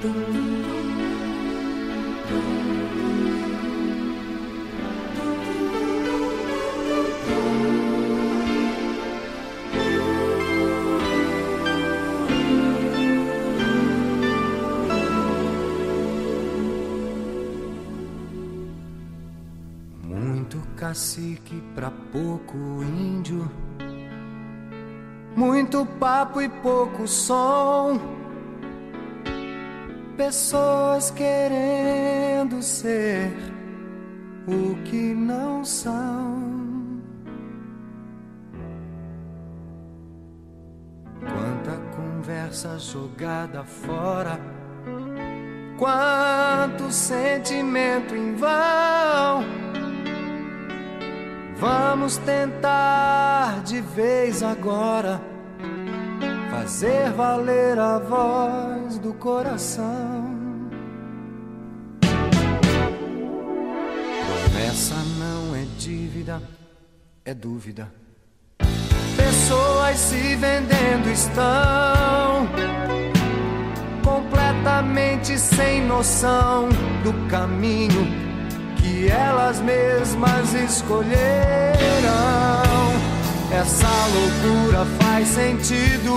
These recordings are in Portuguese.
Muito cacique pra pouco índio. Muito papo e pouco som. Pessoas querendo ser o que não são. Quanta conversa jogada fora. Quanto sentimento em vão. Vamos tentar de vez agora fazer valer a voz do coração. Promessa não é dívida, é dúvida. Pessoas se vendendo estão completamente sem noção do caminho que elas mesmas escolheram. Essa loucura faz sentido,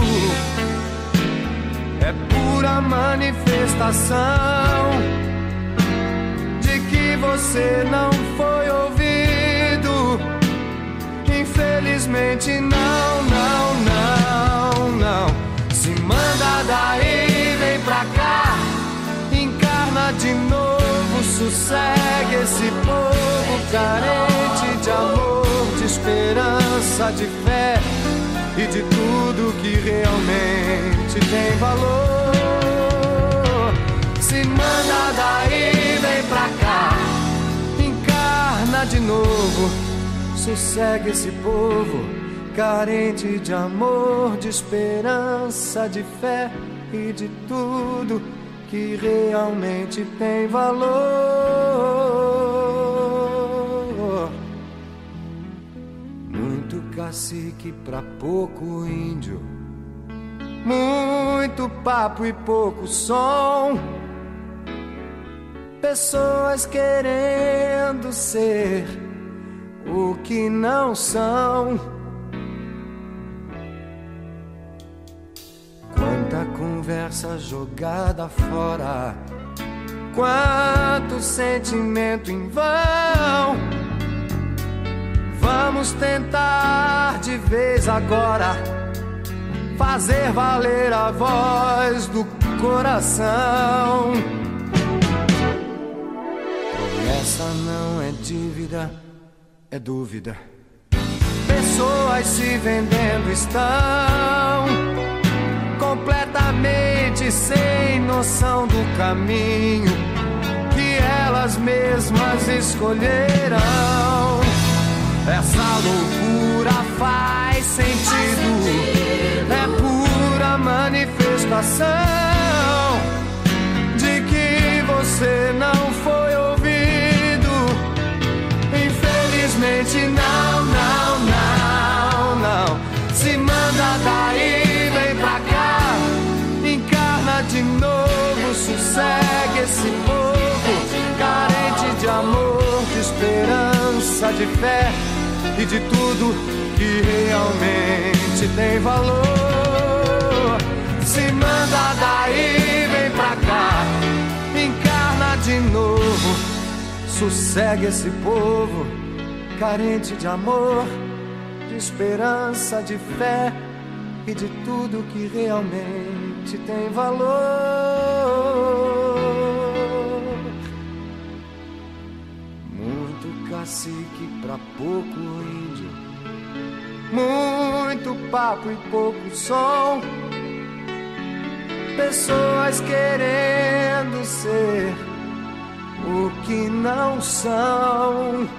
é pura manifestação de que você não foi ouvido. Infelizmente, não, não, não, não. Se manda daí, vem pra cá, encarna de novo sossegue esse povo carente de amor, de esperança, de fé e de tudo que realmente tem valor. Se manda daí, vem pra cá, encarna de novo, sossegue esse povo carente de amor, de esperança, de fé e de tudo que realmente tem valor. Muito cacique pra pouco índio, muito papo e pouco som. Pessoas querendo ser o que não são Quanta conversa jogada fora, quanto sentimento em vão. Vamos tentar de vez agora fazer valer a voz do coração. Promessa não é dívida, é dúvida. Pessoas se vendendo estão completamente sem noção do caminho que elas mesmas escolheram. Essa loucura faz sentido, é pura manifestação de que você não foi ouvido. Infelizmente, não, não, não, não. Se manda daí de novo sossegue esse povo carente de amor, de esperança, de fé e de tudo que realmente tem valor. Se manda daí, vem pra cá, encarna de novo, sossegue esse povo carente de amor, de esperança, de fé e de tudo que realmente tem valor. Cacique pra pouco índio, muito papo e pouco som. Pessoas querendo ser o que não são